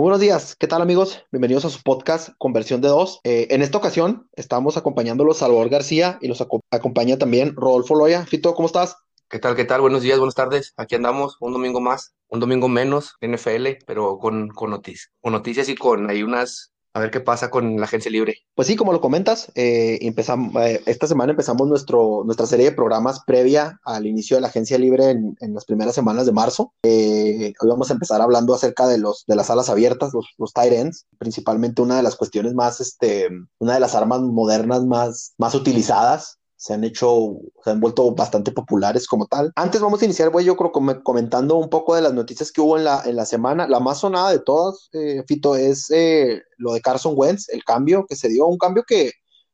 Buenos días, ¿qué tal amigos? Bienvenidos a su podcast Conversión de Dos. Eh, en esta ocasión estamos acompañándolos Salvador García y los aco- acompaña también Rodolfo Loya. Fito, ¿cómo estás? ¿Qué tal? ¿Qué tal? Buenos días, buenas tardes. Aquí andamos, un domingo más, un domingo menos, NFL, pero con, con, noticias, con noticias y con hay unas, a ver qué pasa con la agencia libre. Pues sí, como lo comentas, eh, empezamos, eh, esta semana empezamos nuestro, nuestra serie de programas previa al inicio de la agencia libre en, en las primeras semanas de marzo. Eh, hoy vamos a empezar hablando acerca de, los, de las alas abiertas, los, los tight ends, principalmente una de las cuestiones más, este, una de las armas modernas más, más utilizadas se han hecho, se han vuelto bastante populares como tal. Antes vamos a iniciar, güey, yo creo com comentando un poco de las noticias que hubo en la, en la semana. La más sonada de todas, eh, Fito, es eh, lo de Carson Wentz, el cambio que se dio, un cambio que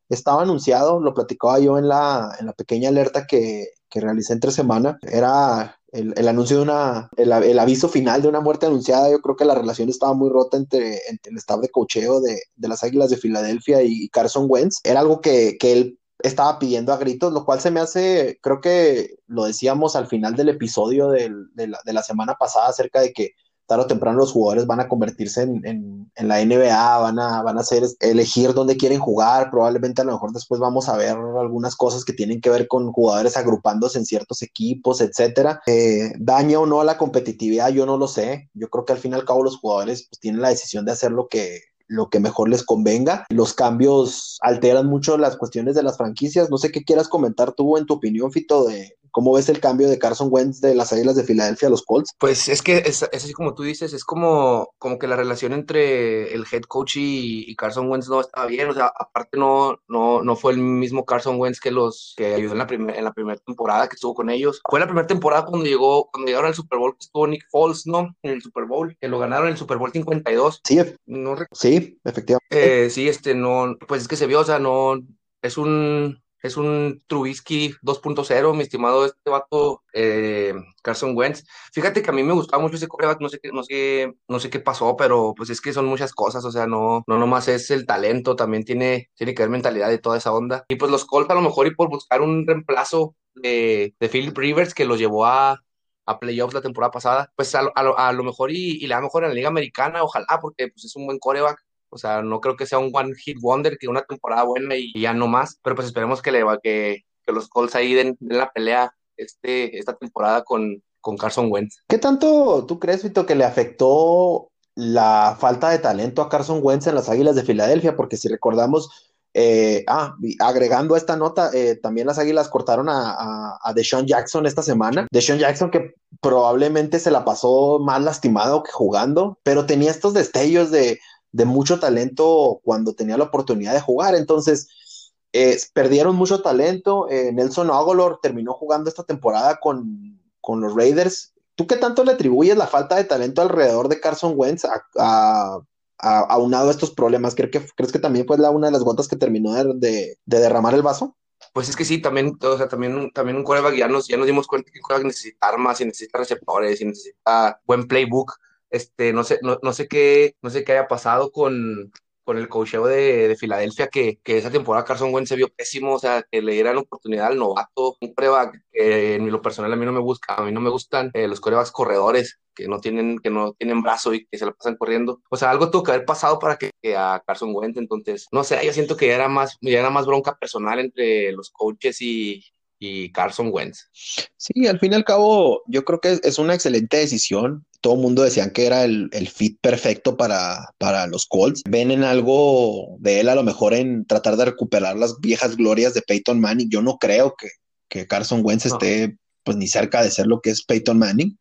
estaba anunciado, lo platicaba yo en la, en la pequeña alerta que, que realicé entre semana. Era el, el, anuncio de una, el, el, aviso final de una muerte anunciada, yo creo que la relación estaba muy rota entre, entre el staff de cocheo de, de, las Águilas de Filadelfia y Carson Wentz. Era algo que, que él estaba pidiendo a gritos, lo cual se me hace, creo que lo decíamos al final del episodio de, la, de, la, semana pasada acerca de que tarde o temprano los jugadores van a convertirse en, en, en, la NBA, van a, van a hacer elegir dónde quieren jugar, probablemente a lo mejor después vamos a ver algunas cosas que tienen que ver con jugadores agrupándose en ciertos equipos, etcétera. Eh, daña o no a la competitividad, yo no lo sé. Yo creo que al fin y al cabo los jugadores pues, tienen la decisión de hacer lo que, lo que mejor les convenga. Los cambios alteran mucho las cuestiones de las franquicias. No sé qué quieras comentar tú en tu opinión, Fito, de cómo ves el cambio de Carson Wentz de las Águilas de Filadelfia a los Colts. Pues es que es, es, así como tú dices, es como, como que la relación entre el head coach y, y, Carson Wentz no estaba bien. O sea, aparte no, no, no fue el mismo Carson Wentz que los que ayudó en la, primer, en la primera temporada que estuvo con ellos. Fue la primera temporada cuando llegó, cuando llegaron al Super Bowl que estuvo Nick Foles, ¿no? En el Super Bowl, que lo ganaron en el Super Bowl 52. Sí, no sí efectivamente. Eh, sí, este, no, pues es que se vio, o sea, no, es un, es un Trubisky 2.0, mi estimado este vato eh, Carson Wentz. Fíjate que a mí me gustaba mucho ese coreback, no sé qué, no sé, no sé qué pasó, pero pues es que son muchas cosas, o sea, no, no nomás es el talento, también tiene, tiene que ver mentalidad de toda esa onda. Y pues los Colts a lo mejor y por buscar un reemplazo de, de Philip Rivers que los llevó a, a playoffs la temporada pasada, pues a, a, a lo mejor y, y, le da mejor en la liga americana, ojalá, porque pues es un buen coreback. O sea, no creo que sea un one hit wonder, que una temporada buena y, ya no más, pero pues esperemos que, le, que, que los Colts ahí den, den, la pelea este, esta temporada con, con Carson Wentz. ¿Qué tanto tú crees, Vito, que le afectó la falta de talento a Carson Wentz en las Águilas de Filadelfia? Porque si recordamos, eh, ah, agregando a esta nota, eh, también las Águilas cortaron a, a, a Deshaun Jackson esta semana. Deshaun Jackson que probablemente se la pasó más lastimado que jugando, pero tenía estos destellos de, de mucho talento cuando tenía la oportunidad de jugar. Entonces, eh, perdieron mucho talento. Eh, Nelson Aguilar terminó jugando esta temporada con, con, los Raiders. ¿Tú qué tanto le atribuyes la falta de talento alrededor de Carson Wentz a, a, a, aunado estos problemas? ¿Crees que, ¿Crees que también fue una de las gotas que terminó de, de, de, derramar el vaso? Pues es que sí, también, o sea, también, también un coreback ya nos, ya nos dimos cuenta que un coreback necesita armas y necesita receptores y necesita buen playbook este, no sé, no, no sé qué, no sé qué haya pasado con, con el cocheo de, de Filadelfia, que, que, esa temporada Carson Wentz se vio pésimo, o sea, que le dieran oportunidad al novato, un prueba que en lo personal a mí no me busca, a mí no me gustan eh, los corebacks corredores, que no tienen, que no tienen brazo y que se la pasan corriendo. O sea, algo tuvo que haber pasado para que, que a Carson Wentz, entonces, no sé, yo siento que ya era más, ya era más bronca personal entre los coaches y, y Carson Wentz. Sí, al fin y al cabo, yo creo que es una excelente decisión. Todo el mundo decían que era el, el, fit perfecto para, para los Colts. Ven en algo de él, a lo mejor en tratar de recuperar las viejas glorias de Peyton Manning. Yo no creo que, que Carson Wentz esté pues ni cerca de ser lo que es Peyton Manning.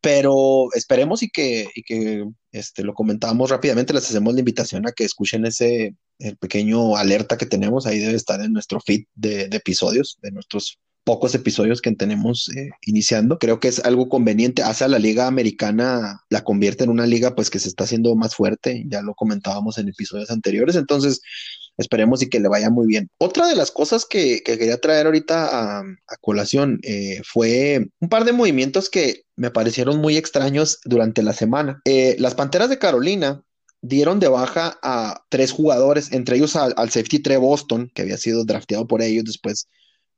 Pero esperemos y que, y que este, lo comentamos rápidamente. Les hacemos la invitación a que escuchen ese el pequeño alerta que tenemos. Ahí debe estar en nuestro feed de, episodios, de nuestros pocos episodios que tenemos eh, iniciando. Creo que es algo conveniente. Hace a la liga americana, la convierte en una liga pues que se está haciendo más fuerte. Ya lo comentábamos en episodios anteriores. Entonces, esperemos y que le vaya muy bien. Otra de las cosas que, que quería traer ahorita a, colación eh, fue un par de movimientos que me parecieron muy extraños durante la semana. Eh, las Panteras de Carolina dieron de baja a tres jugadores, entre ellos al, al safety Tre Boston, que había sido drafteado por ellos, después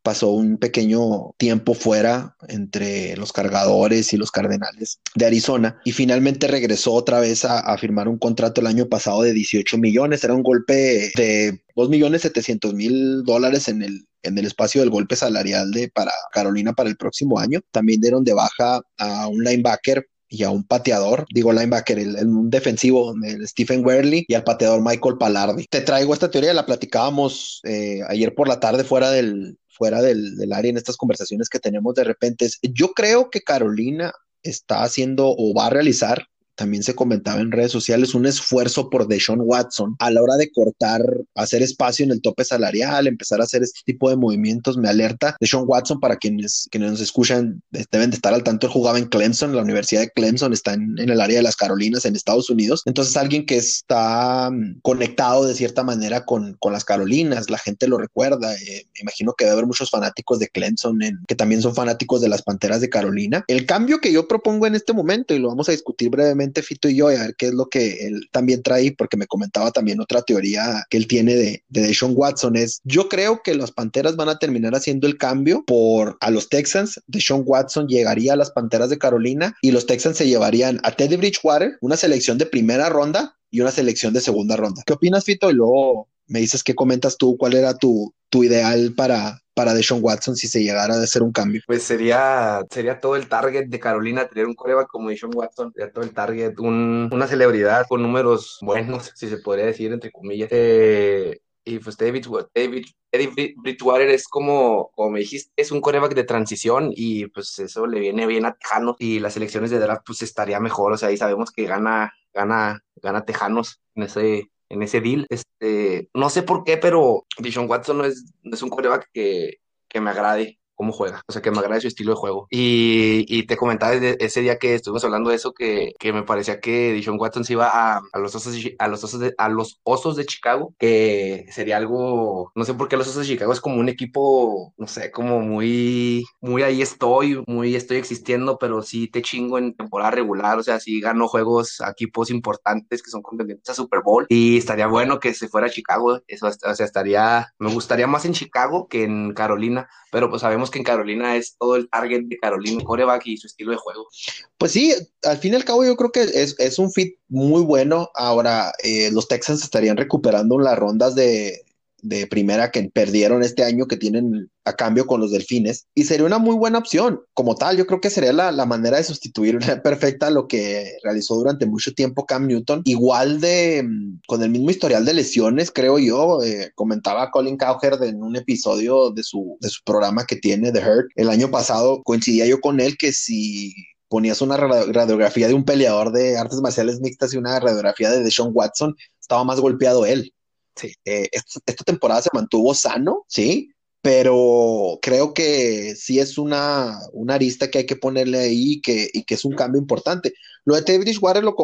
pasó un pequeño tiempo fuera entre los cargadores y los cardenales de Arizona y finalmente regresó otra vez a, firmar un contrato el año pasado de 18 millones. Era un golpe de 2 millones 700 mil dólares en el, en el espacio del golpe salarial de para Carolina para el próximo año. También dieron de baja a un linebacker y a un pateador, digo linebacker, el, un defensivo, el Stephen Werley y al pateador Michael Palardi. Te traigo esta teoría, la platicábamos eh, ayer por la tarde fuera del, fuera del, área en estas conversaciones que tenemos de repente. Yo creo que Carolina está haciendo o va a realizar también se comentaba en redes sociales, un esfuerzo por Deshaun Watson a la hora de cortar, hacer espacio en el tope salarial, empezar a hacer este tipo de movimientos, me alerta. Deshaun Watson, para quienes, quienes nos escuchan, deben de estar al tanto, él jugaba en Clemson, la Universidad de Clemson está en, el área de las Carolinas, en Estados Unidos. Entonces, alguien que está mm, conectado de cierta manera con, con las Carolinas, la gente lo recuerda. Eh, me imagino que debe haber muchos fanáticos de Clemson que también son fanáticos de las Panteras de Carolina. El cambio que yo propongo en este momento, y lo vamos a discutir brevemente, Fito y yo, a ver qué es lo que él también trae, porque me comentaba también otra teoría que él tiene de, de Deshaun Watson, es yo creo que las Panteras van a terminar haciendo el cambio por a los Texans, Deshaun Watson llegaría a las Panteras de Carolina y los Texans se llevarían a Teddy Bridgewater, una selección de primera ronda y una selección de segunda ronda. ¿Qué opinas, Fito? Y luego me dices qué comentas tú, cuál era tu, tu ideal para, para Deshaun Watson si se llegara a hacer un cambio? Pues sería, sería todo el target de Carolina tener un coreback como Deshaun Watson, sería todo el target, una celebridad con números buenos, si se podría decir, entre comillas. Eh, y pues David, David, Eddie Bridgewater es como, como me dijiste, es un coreback de transición y pues eso le viene bien a Tejanos y las elecciones de draft pues estaría mejor, o sea, ahí sabemos que gana, gana, gana Tejanos en ese, en ese deal. Este, no sé por qué, pero Dishon Watson no es, no es un coreback que, que me agrade cómo juega, o sea, que me agrada su estilo de juego. Y, te comentaba ese día que estuvimos hablando de eso, que, que me parecía que Dishon Watson se iba a, a, los osos a, los osos de, a los osos de Chicago, que sería algo, no sé por qué los osos de Chicago es como un equipo, no sé, como muy, muy ahí estoy, muy estoy existiendo, pero sí te chingo en temporada regular, o sea, sí gano juegos a equipos importantes que son contendientes a Super Bowl y estaría bueno que se fuera a Chicago, eso, o sea, estaría, me gustaría más en Chicago que en Carolina, pero pues sabemos que en Carolina es todo el target de Carolina, coreback y su estilo de juego. Pues sí, al fin y al cabo yo creo que es, es un fit muy bueno. Ahora, eh, los Texans estarían recuperando las rondas de, de primera que perdieron este año que tienen a cambio con los delfines y sería una muy buena opción como tal yo creo que sería la, la manera de sustituir perfecta lo que realizó durante mucho tiempo Cam Newton igual de mm, con el mismo historial de lesiones creo yo eh, comentaba Colin Cowherd en un episodio de su, de su programa que tiene The Hurt el año pasado coincidía yo con él que si ponías una radiografía de un peleador de artes marciales mixtas y una radiografía de Deshaun Watson, estaba más golpeado él. Sí. Eh, esta, temporada se mantuvo sano, sí, pero creo que sí es una, una arista que hay que ponerle ahí y que, y que es un cambio importante. Lo de Teddy Bridgewater lo,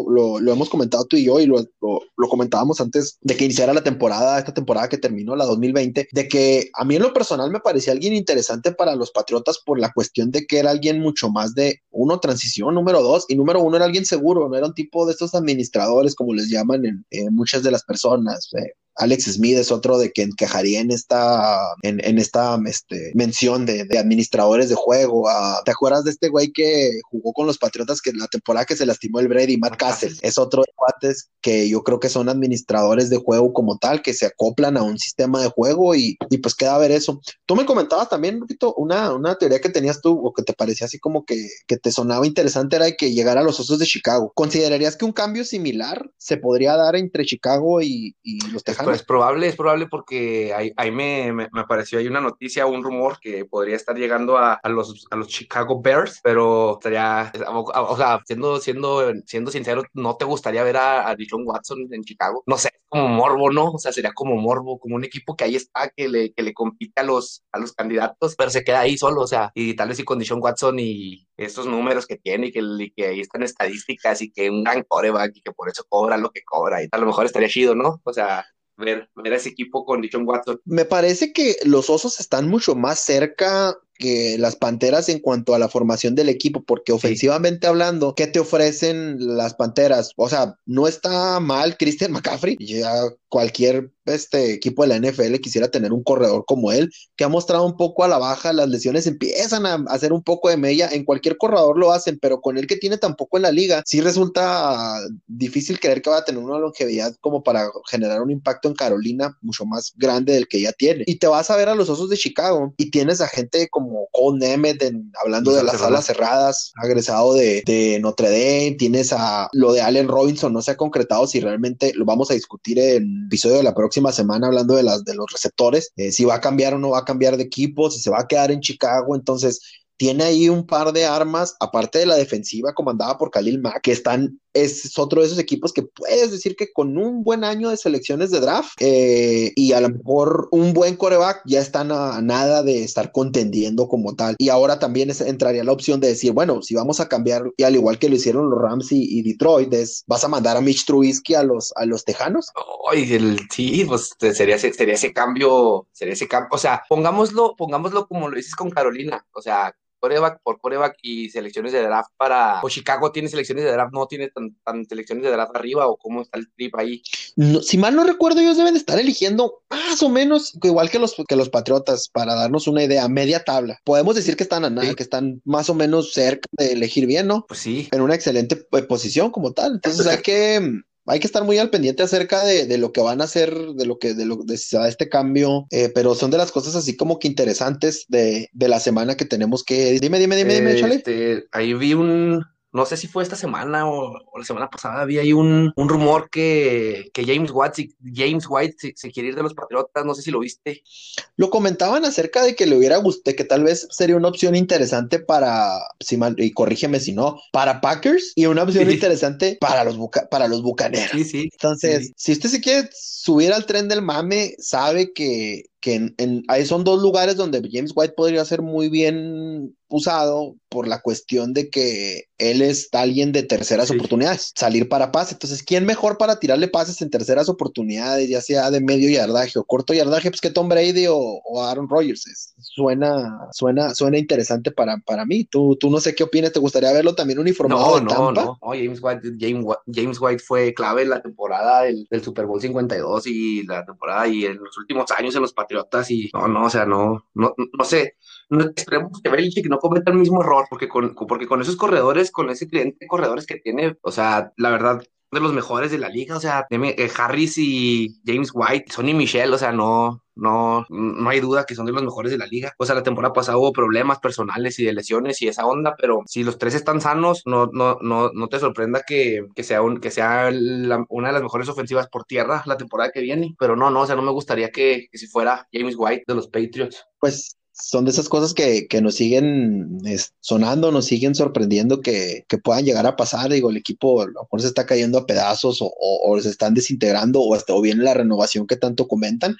lo, hemos comentado tú y yo y lo, lo, comentábamos antes de que iniciara la temporada, esta temporada que terminó, la 2020, de que a mí en lo personal me parecía alguien interesante para los Patriotas por la cuestión de que era alguien mucho más de, uno, transición, número dos, y número uno era alguien seguro, no era un tipo de estos administradores como les llaman en, muchas de las personas. Eh, Alex Smith es otro de que encajaría en esta, en, esta este, mención de, administradores de juego. ¿Te acuerdas de este güey que jugó con los Patriotas que la temporada que se lastimó el Brady, Matt Castle? Es otro de cuates que yo creo que son administradores de juego como tal, que se acoplan a un sistema de juego y, pues queda a ver eso. Tú me comentabas también, Rupito, una, una teoría que tenías tú o que te parecía así como que, que te sonaba interesante era que llegara a los Osos de Chicago. ¿Considerarías que un cambio similar se podría dar entre Chicago y, y los Tejanos? Es probable, es probable porque ahí, ahí me, me, apareció hay una noticia, un rumor que podría estar llegando a, a, los, a los Chicago Bears, pero estaría, o, sea, siendo, siendo, siendo sincero, ¿no te gustaría ver a, a Watson en Chicago? No sé, como morbo, ¿no? O sea, sería como morbo, como un equipo que ahí está, que le, que le compite a los, a los candidatos, pero se queda ahí solo, o sea, y tal vez y con Dishon Watson y estos números que tiene y que, y que ahí están estadísticas y que un gran coreback y que por eso cobra lo que cobra y a lo mejor estaría chido, ¿no? O sea, ver, ver a ese equipo con Dijon Watson. Me parece que los osos están mucho más cerca que las Panteras en cuanto a la formación del equipo, porque ofensivamente hablando, ¿qué te ofrecen las Panteras? O sea, no está mal Christian McCaffrey, ya cualquier este equipo de la NFL quisiera tener un corredor como él, que ha mostrado un poco a la baja, las lesiones empiezan a hacer un poco de mella, en cualquier corredor lo hacen, pero con el que tiene tampoco en la liga, sí resulta difícil creer que va a tener una longevidad como para generar un impacto en Carolina mucho más grande del que ya tiene. Y te vas a ver a los Osos de Chicago y tienes a gente como Cole Nemeth hablando de las salas cerradas, agresado de, de Notre Dame, tienes a lo de Allen Robinson, no se ha concretado si realmente lo vamos a discutir en episodio de la próxima semana hablando de las de los receptores, eh, si va a cambiar o no va a cambiar de equipo, si se va a quedar en Chicago, entonces tiene ahí un par de armas, aparte de la defensiva comandada por Khalil Mack, que están, es otro de esos equipos que puedes decir que con un buen año de selecciones de draft eh, y a lo mejor un buen coreback ya están a, nada de estar contendiendo como tal. Y ahora también entraría la opción de decir, bueno, si vamos a cambiar, y al igual que lo hicieron los Rams y, Detroit, es, vas a mandar a Mitch Trubisky a los, a los Tejanos. Ay, el, sí, pues sería, sería ese cambio, sería ese cambio, o sea, pongámoslo, pongámoslo como lo dices con Carolina, o sea, coreback por coreback y selecciones de draft para. O Chicago tiene selecciones de draft, no tiene tan, selecciones de draft arriba, o cómo está el trip ahí. si mal no recuerdo, ellos deben estar eligiendo más o menos igual que los, que los Patriotas, para darnos una idea, media tabla. Podemos decir que están a nada, que están más o menos cerca de elegir bien, ¿no? Pues sí. En una excelente eh, posición como tal. Entonces hay que hay que estar muy al pendiente acerca de, lo que van a hacer, de lo que, de lo de este cambio, eh, pero son de las cosas así como que interesantes de, la semana que tenemos que. Dime, dime, dime, dime, este, Ahí vi un, no sé si fue esta semana o, la semana pasada, había ahí un, rumor que, James White, James White se, quiere ir de los Patriotas, no sé si lo viste. Lo comentaban acerca de que le hubiera gustado, que tal vez sería una opción interesante para, si mal, y corrígeme si no, para Packers y una opción interesante para los, para los Bucaneros. Sí, sí. Entonces, si usted se quiere subir al tren del mame, sabe que que en, ahí son dos lugares donde James White podría ser muy bien usado por la cuestión de que él es alguien de terceras oportunidades, salir para pase. Entonces, ¿quién mejor para tirarle pases en terceras oportunidades, ya sea de medio yardaje o corto yardaje? Pues que Tom Brady o, Aaron Rodgers. suena, suena, suena interesante para, para mí. Tú, tú no sé qué opinas, ¿te gustaría verlo también uniformado? No, no, no. James White, James, White fue clave en la temporada del, del Super Bowl 52 y la temporada y en los últimos años en los Patriotas y no, no, o sea, no, no, no sé, no esperemos que Belichick no cometa el mismo error, porque con, porque con esos corredores, con ese cliente de corredores que tiene, o sea, la verdad, de los mejores de la liga, o sea, eh, Harris y James White, Sonny Michelle, o sea, no, no, no hay duda que son de los mejores de la liga. O sea, la temporada pasada hubo problemas personales y de lesiones y esa onda, pero si los tres están sanos, no, no, no, no te sorprenda que, sea, un, que sea una de las mejores ofensivas por tierra la temporada que viene. Pero no, no, o sea, no me gustaría que, que si fuera James White de los Patriots. Pues son de esas cosas que, nos siguen sonando, nos siguen sorprendiendo que, puedan llegar a pasar. Digo, el equipo a lo mejor se está cayendo a pedazos o, se están desintegrando o, hasta, o viene la renovación que tanto comentan,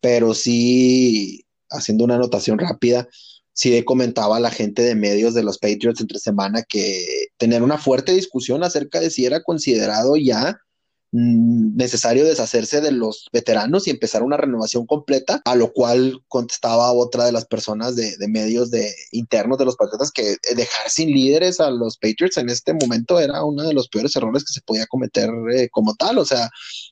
pero sí, haciendo una anotación rápida, sí comentaba a la gente de medios de los Patriots entre semana que tener una fuerte discusión acerca de si era considerado ya necesario deshacerse de los veteranos y empezar una renovación completa, a lo cual contestaba otra de las personas de, medios de internos de los Patriotas que dejar sin líderes a los Patriots en este momento era uno de los peores errores que se podía cometer eh, como tal, o sea,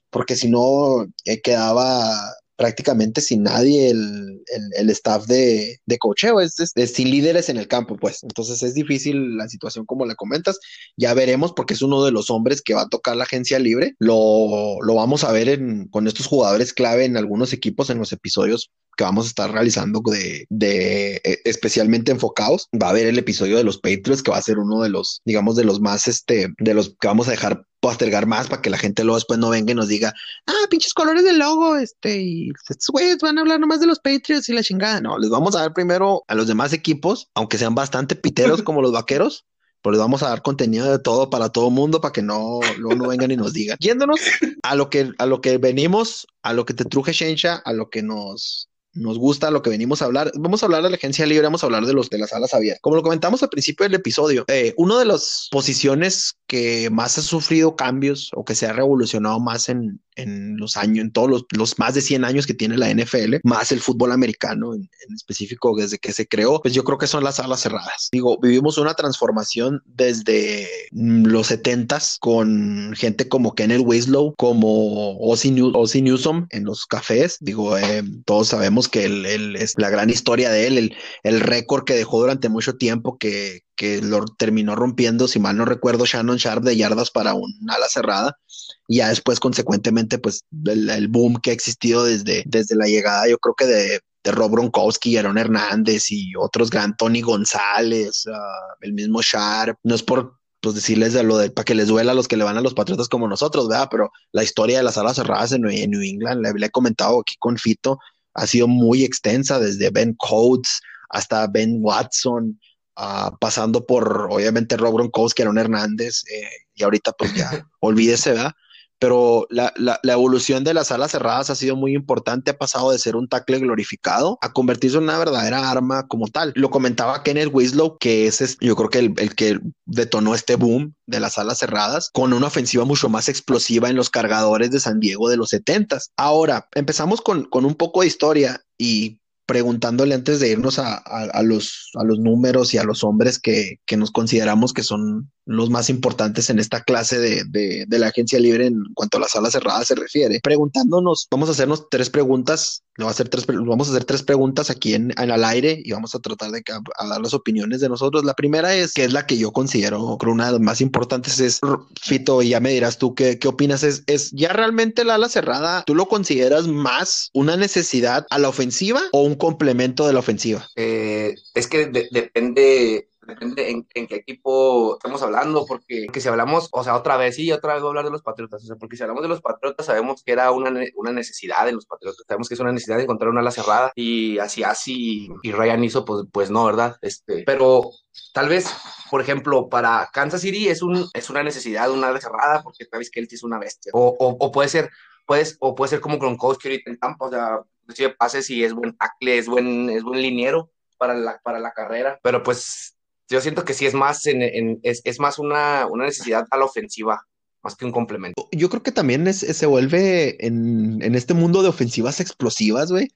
porque si no eh, quedaba prácticamente sin nadie el, el, staff de, de cocheo, es, sin líderes en el campo, pues. Entonces es difícil la situación como la comentas. Ya veremos porque es uno de los hombres que va a tocar la agencia libre. Lo, lo vamos a ver con estos jugadores clave en algunos equipos en los episodios que vamos a estar realizando de, de eh, especialmente enfocados. Va a haber el episodio de los Patriots que va a ser uno de los, digamos, de los más, este, de los que vamos a dejar postergar más para que la gente luego después no venga y nos diga, ah, pinches colores del logo, este, y estos güeyes van a hablar nomás de los Patriots y la chingada. No, les vamos a dar primero a los demás equipos, aunque sean bastante piteros como los vaqueros, pues les vamos a dar contenido de todo para todo mundo para que no, luego no vengan y nos digan. Yéndonos a lo que, a lo que venimos, a lo que te truje Shensha, a lo que nos, nos gusta lo que venimos a hablar. Vamos a hablar de la agencia libre, vamos a hablar de los de las alas abiertas. Como lo comentamos al principio del episodio, eh, una de las posiciones que más ha sufrido cambios o que se ha revolucionado más en, en los años, en todos los, más de 100 años que tiene la NFL, más el fútbol americano en, específico desde que se creó, pues yo creo que son las alas cerradas. Digo, vivimos una transformación desde los 70s con gente como Kenneth Winslow, como Ozzy, Newsom en los cafés. Digo, eh, todos sabemos que él, es la gran historia de él, el, el récord que dejó durante mucho tiempo que, que lo terminó rompiendo, si mal no recuerdo, Shannon Sharp de yardas para un ala cerrada. Y ya después, consecuentemente, pues el, boom que ha existido desde, desde la llegada, yo creo que de, de Rob Gronkowski, Aaron Hernández y otros gran Tony González, ah, el mismo Sharp. No es por pues decirles de lo de para que les duela a los que le van a los Patriotas como nosotros, ¿verdad? Pero la historia de las alas cerradas en, New England, le, he comentado aquí con Fito, ha sido muy extensa, desde Ben Coates hasta Ben Watson, Ah, pasando por obviamente Rob Gronkowski, Aaron Hernández, eh, y ahorita pues ya olvídese, ¿verdad? Pero la, la, evolución de las alas cerradas ha sido muy importante, ha pasado de ser un tackle glorificado a convertirse en una verdadera arma como tal. Lo comentaba Kenneth Winslow, que es yo creo que el, el que detonó este boom de las alas cerradas con una ofensiva mucho más explosiva en los cargadores de San Diego de los 70 Ahora, empezamos con, con un poco de historia y preguntándole antes de irnos a, los, a los números y a los hombres que, que, nos consideramos que son los más importantes en esta clase de, de, la agencia libre en cuanto a las salas cerradas se refiere. Preguntándonos, vamos a hacernos tres preguntas, a hacer tres, vamos a hacer tres preguntas aquí en, en al aire y vamos a tratar de dar las opiniones de nosotros. La primera es, que es la que yo considero creo una de las más importantes, es, Fito, y ya me dirás tú qué, qué opinas, es, es ya realmente la ala cerrada, ¿tú lo consideras más una necesidad a la ofensiva o complemento de la ofensiva? Eh, es que depende depende en, qué equipo estamos hablando, porque si hablamos, o sea, otra vez, sí, otra vez voy a hablar de los Patriotas, o sea, porque si hablamos de los Patriotas sabemos que era una, una necesidad de los Patriotas, sabemos que es una necesidad de encontrar una ala cerrada, y así, así, y Ryan hizo, pues, pues no, ¿verdad? Este, pero tal vez, por ejemplo, para Kansas City es, un, es una necesidad una ala cerrada, porque Travis Kelty es una bestia, o, o, puede ser, puedes, o puede ser como Gronkowski ahorita en Tampa, o sea, si pases y es buen tackle, es buen, es buen liniero para la, para la carrera, pero pues yo siento que sí es más, en, es, más una, necesidad a la ofensiva, más que un complemento. Yo creo que también se vuelve en, este mundo de ofensivas explosivas, güey.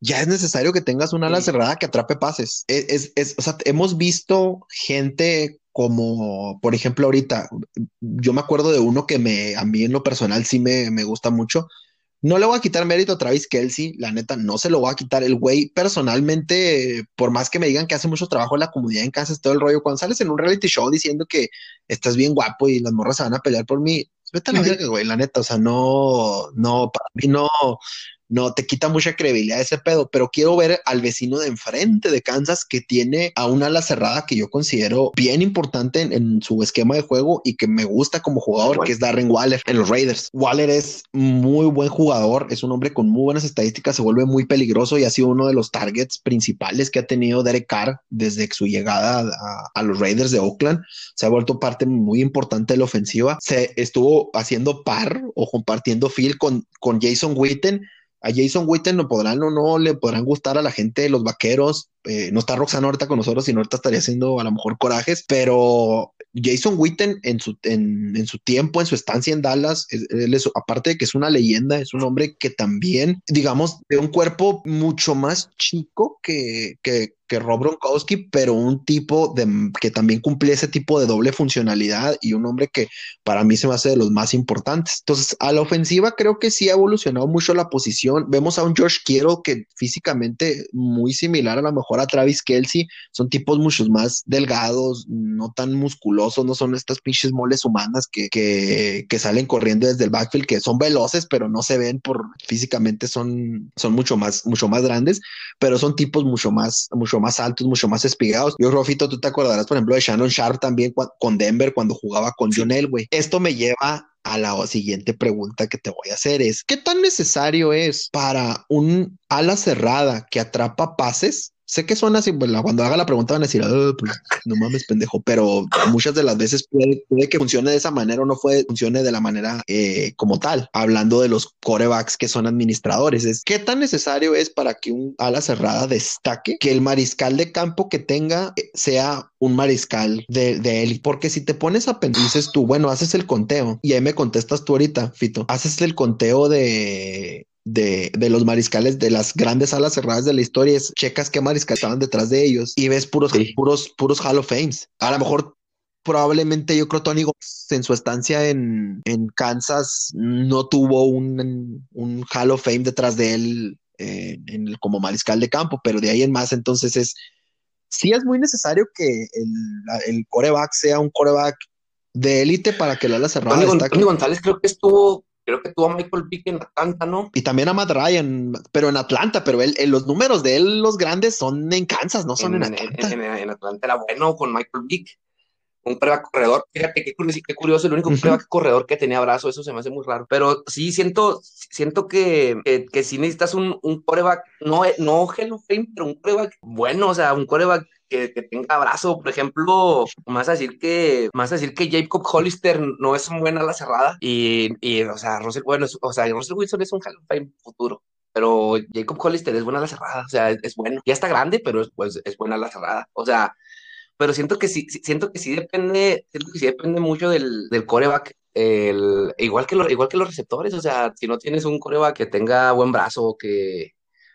Ya es necesario que tengas una ala cerrada que atrape pases. E, es, es, o sea, hemos visto gente como, por ejemplo, ahorita, yo me acuerdo de uno que me, a mí en lo personal sí me, me gusta mucho, no le voy a quitar mérito a Travis Kelsey, la neta, no se lo voy a quitar. El güey, personalmente, por más que me digan que hace mucho trabajo en la comunidad en Kansas, todo el rollo, cuando sales en un reality show diciendo que estás bien guapo y las morras se van a pelear por mí, vete a la güey, la neta, o sea, no, no, para mí no, no te quita mucha credibilidad ese pedo, pero quiero ver al vecino de enfrente de Kansas que tiene a una ala cerrada que yo considero bien importante en, su esquema de juego y que me gusta como jugador, que es Darren Waller en los Raiders. Waller es muy buen jugador, es un hombre con muy buenas estadísticas, se vuelve muy peligroso y ha sido uno de los targets principales que ha tenido Derek Carr desde su llegada a, a los Raiders de Oakland. Se ha vuelto parte muy importante de la ofensiva. Se estuvo haciendo par o compartiendo field con, con Jason Witten a Jason Witten no podrán o no le podrán gustar a la gente de los vaqueros. Eh, no está Roxana ahorita con nosotros, sino ahorita estaría haciendo a lo mejor corajes, pero Jason Witten en su, en, su tiempo, en su estancia en Dallas, aparte de que es una leyenda, es un hombre que también, digamos, de un cuerpo mucho más chico que, que, que Rob Gronkowski, pero un tipo de, que también cumple ese tipo de doble funcionalidad y un hombre que para mí se me hace de los más importantes. Entonces, a la ofensiva creo que sí ha evolucionado mucho la posición. Vemos a un George Kittle que físicamente muy similar a lo mejor a Travis Kelsey, son tipos muchos más delgados, no tan musculosos, no son estas pinches moles humanas que, que, que salen corriendo desde el backfield, que son veloces, pero no se ven por físicamente son, son mucho más, mucho más grandes, pero son tipos mucho más, mucho más altos, mucho más espigados. Yo, Rofito, tú te acordarás, por ejemplo, de Shannon Sharp también con Denver cuando jugaba con John Elway. Esto me lleva a la siguiente pregunta que te voy a hacer es, ¿qué tan necesario es para un ala cerrada que atrapa pases Sé que suena así, pues, cuando haga la pregunta van a decir, ah, pues, no mames, pendejo, pero muchas de las veces puede, que funcione de esa manera o no fue, funcione de la manera eh, como tal. Hablando de los corebacks que son administradores, es qué tan necesario es para que un ala cerrada destaque que el mariscal de campo que tenga eh, sea un mariscal de, de él. Porque si te pones a pensar, dices tú, bueno, haces el conteo y ahí me contestas tú ahorita, Fito, haces el conteo de de, de, los mariscales de las grandes alas cerradas de la historia es checas qué mariscales estaban detrás de ellos y ves puros, puros, puros Hall of Fames. A lo mejor probablemente yo creo Tony en su estancia en, en Kansas no tuvo un, un, Hall of Fame detrás de él eh, en como mariscal de campo, pero de ahí en más entonces es sí es muy necesario que el, el coreback sea un coreback de élite para que la ala cerrada Tony, González creo que estuvo creo que tuvo a Michael Vick en Atlanta, ¿no? Y también a Matt Ryan, pero en Atlanta, pero él, los números de él, los grandes, son en Kansas, no son en, Atlanta. En, Atlanta era bueno con Michael Vick. Un prueba corredor, fíjate qué curioso, qué curioso el único prueba corredor que tenía brazo, eso se me hace muy raro. Pero sí siento, siento que, que, que sí necesitas un, un coreback, no, no Hello Fame, pero un coreback bueno, o sea, un coreback que, tenga brazo, por ejemplo, más a decir que, más a decir que Jacob Hollister no es un buen ala cerrada y, y o sea, Russell, bueno, o sea, Russell Wilson es un Hall of Fame futuro, pero Jacob Hollister es buena la cerrada, o sea, es, bueno, ya está grande, pero es, pues, es buena la cerrada, o sea, pero siento que sí, siento que sí depende, siento que sí depende mucho del, del coreback, el, igual que igual que los receptores, o sea, si no tienes un coreback que tenga buen brazo, que,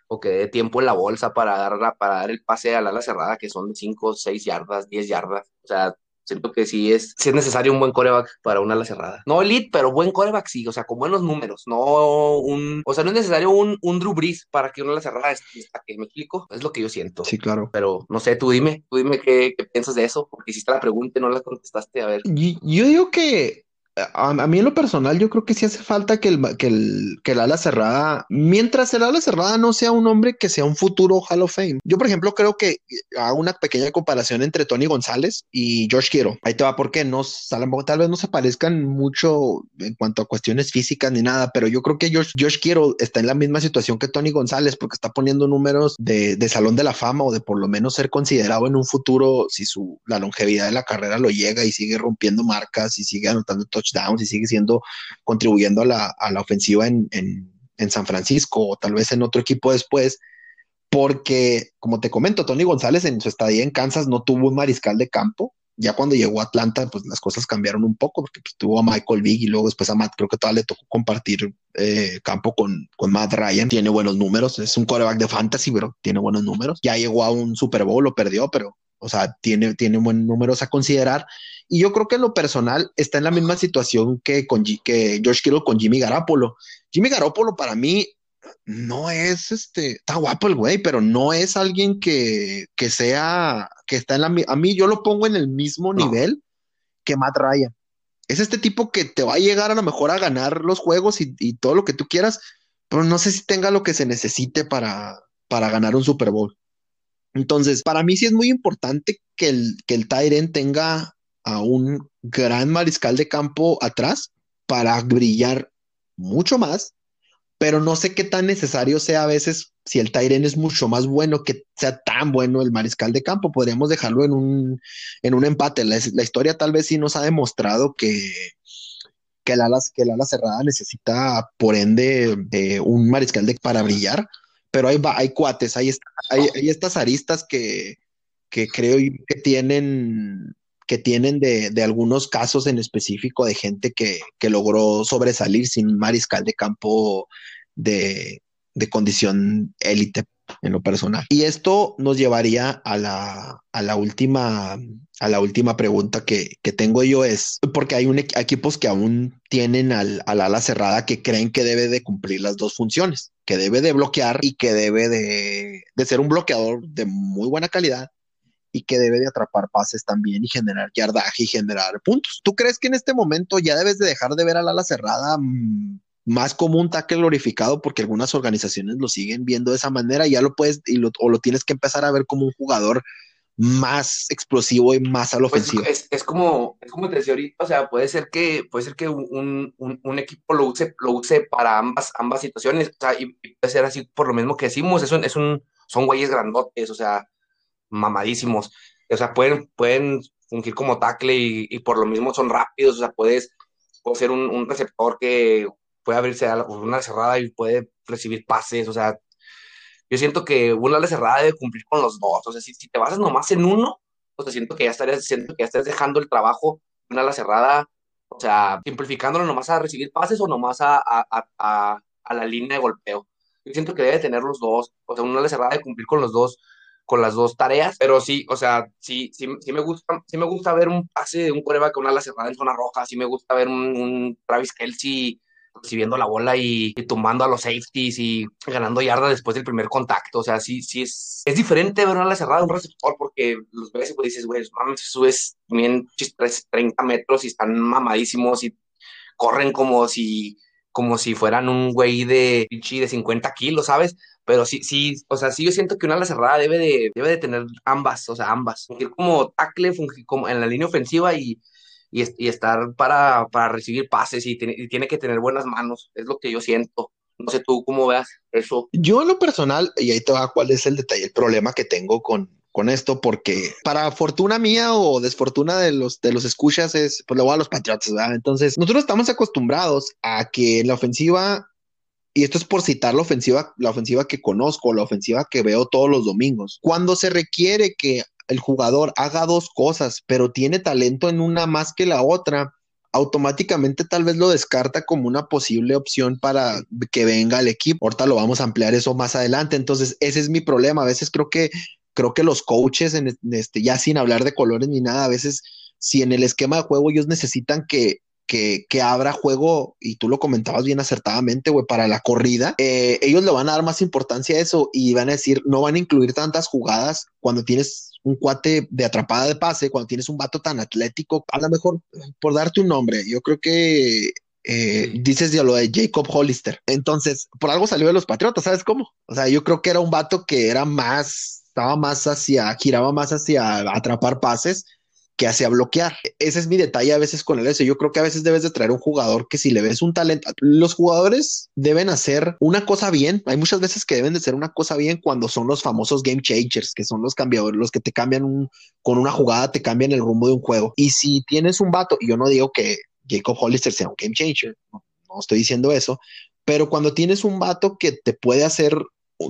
o que dé tiempo en la bolsa para dar, para dar el pase al ala cerrada, que son 5, 6 yardas, 10 yardas. O sea, siento que sí es, sí es necesario un buen coreback para una ala cerrada. No elite, pero buen coreback sí, o sea, con buenos números, no un, o sea, no es necesario un, un Drew Brees para que una ala cerrada que ¿me explico? Es lo que yo siento. Sí, claro. Pero no sé, tú dime, tú dime qué, qué piensas de eso, porque hiciste la pregunta y no la contestaste, a ver. yo digo que a, mí en lo personal yo creo que sí hace falta que el, que el, que ala cerrada, mientras el ala cerrada no sea un hombre que sea un futuro Hall of Fame. Yo, por ejemplo, creo que hago una pequeña comparación entre Tony González y George Kiro. Ahí te va porque no, tal vez no se parezcan mucho en cuanto a cuestiones físicas ni nada, pero yo creo que George, George Kiro está en la misma situación que Tony González porque está poniendo números de, de salón de la fama o de por lo menos ser considerado en un futuro si su, la longevidad de la carrera lo llega y sigue rompiendo marcas y sigue anotando touchdowns y sigue siendo contribuyendo a la, a la ofensiva en, en, en, San Francisco o tal vez en otro equipo después, porque, como te comento, Tony González en su estadía en Kansas no tuvo un mariscal de campo. Ya cuando llegó a Atlanta, pues las cosas cambiaron un poco, porque pues, tuvo a Michael Big y luego después a Matt, creo que todavía le tocó compartir eh, campo con, con Matt Ryan. Tiene buenos números, es un coreback de fantasy, pero tiene buenos números. Ya llegó a un Super Bowl, lo perdió, pero o sea, tiene, tiene buenos números a considerar. Y yo creo que en lo personal está en la misma situación que, con, que George Kittle con Jimmy Garapolo. Jimmy Garapolo para mí no es este, está guapo el güey, pero no es alguien que, que sea, que está en la, a mí yo lo pongo en el mismo nivel que Matt Ryan. Es este tipo que te va a llegar a lo mejor a ganar los juegos y, y todo lo que tú quieras, pero no sé si tenga lo que se necesite para, para ganar un Super Bowl. Entonces, para mí sí es muy importante que el, que el tenga a un gran mariscal de campo atrás para brillar mucho más, pero no sé qué tan necesario sea a veces si el Tyren es mucho más bueno que sea tan bueno el mariscal de campo. Podríamos dejarlo en un, en un empate. La, historia tal vez sí nos ha demostrado que, que el ala, que ala cerrada necesita, por ende, eh, un mariscal de para brillar pero hay, hay cuates, hay, hay, estas aristas que, que creo que tienen que tienen de, de, algunos casos en específico de gente que, que, logró sobresalir sin mariscal de campo de, de condición élite en lo personal. Y esto nos llevaría a la, a la última, a la última pregunta que, que tengo yo es, porque hay un, equipos que aún tienen al, al, ala cerrada que creen que debe de cumplir las dos funciones, que debe de bloquear y que debe de, de ser un bloqueador de muy buena calidad y que debe de atrapar pases también y generar yardaje y generar puntos. ¿Tú crees que en este momento ya debes de dejar de ver al ala cerrada mm, más como un tackle glorificado porque algunas organizaciones lo siguen viendo de esa manera y ya lo puedes y lo, o lo tienes que empezar a ver como un jugador más explosivo y más al pues ofensivo. es, es, como, es como te decía ahorita, o sea, puede ser que, puede ser que un, un, un, equipo lo use, lo use para ambas, ambas situaciones, o sea, y, puede ser así por lo mismo que decimos, es un, es un, son güeyes grandotes, o sea, mamadísimos. O sea, pueden, pueden fungir como tackle y, por lo mismo son rápidos, o sea, puedes, puede ser un, receptor que puede abrirse a una cerrada y puede recibir pases, o sea, yo siento que una ala cerrada debe cumplir con los dos, o sea, si, te basas nomás en uno, pues siento que ya estarías, siento que ya estás dejando el trabajo de una ala cerrada, o sea, simplificándolo nomás a recibir pases o nomás a, a, a, a la línea de golpeo. Yo siento que debe tener los dos, o sea, una ala cerrada debe cumplir con los dos con las dos tareas, pero sí, o sea, sí, sí, sí me gusta, sí me gusta ver un pase de un coreback con una ala cerrada en zona roja, sí me gusta ver un, Travis Kelsey recibiendo la bola y, tumbando a los safeties y ganando yarda después del primer contacto. O sea, sí, sí es, es diferente ver una cerrada un receptor porque los ves y pues dices, güey, mames, subes bien 30 metros y están mamadísimos y corren como si como si fueran un güey de de 50 kilos, ¿sabes? Pero sí, sí, o sea, sí yo siento que una ala cerrada debe de, debe de tener ambas, o sea, ambas. Fungir como tackle, fungir como en la línea ofensiva y, y, estar para, para, recibir pases y, tiene que tener buenas manos, es lo que yo siento. No sé tú cómo veas eso. Yo en lo personal, y ahí te va cuál es el detalle, el problema que tengo con, con esto, porque para fortuna mía o desfortuna de los, de los escuchas es, pues le voy a los Patriotas, ¿verdad? Entonces, nosotros estamos acostumbrados a que la ofensiva y esto es por citar la ofensiva, la ofensiva que conozco, la ofensiva que veo todos los domingos. Cuando se requiere que el jugador haga dos cosas, pero tiene talento en una más que la otra, automáticamente tal vez lo descarta como una posible opción para que venga el equipo. Ahorita lo vamos a ampliar eso más adelante. Entonces, ese es mi problema. A veces creo que creo que los coaches, en este, ya sin hablar de colores ni nada, a veces si en el esquema de juego ellos necesitan que que, que, abra juego, y tú lo comentabas bien acertadamente, güey, para la corrida, eh, ellos le van a dar más importancia a eso y van a decir, no van a incluir tantas jugadas cuando tienes un cuate de atrapada de pase, cuando tienes un vato tan atlético, a lo mejor, por darte un nombre, yo creo que eh, dices ya lo de Jacob Hollister. Entonces, por algo salió de los Patriotas, ¿sabes cómo? O sea, yo creo que era un vato que era más, estaba más hacia, giraba más hacia atrapar pases que hacia bloquear. Ese es mi detalle a veces con el S. Yo creo que a veces debes de traer un jugador que si le ves un talento, los jugadores deben hacer una cosa bien. Hay muchas veces que deben de hacer una cosa bien cuando son los famosos game changers, que son los cambiadores, los que te cambian un, con una jugada, te cambian el rumbo de un juego. Y si tienes un vato, y yo no digo que Jacob Hollister sea un game changer, no, no estoy diciendo eso, pero cuando tienes un vato que te puede hacer,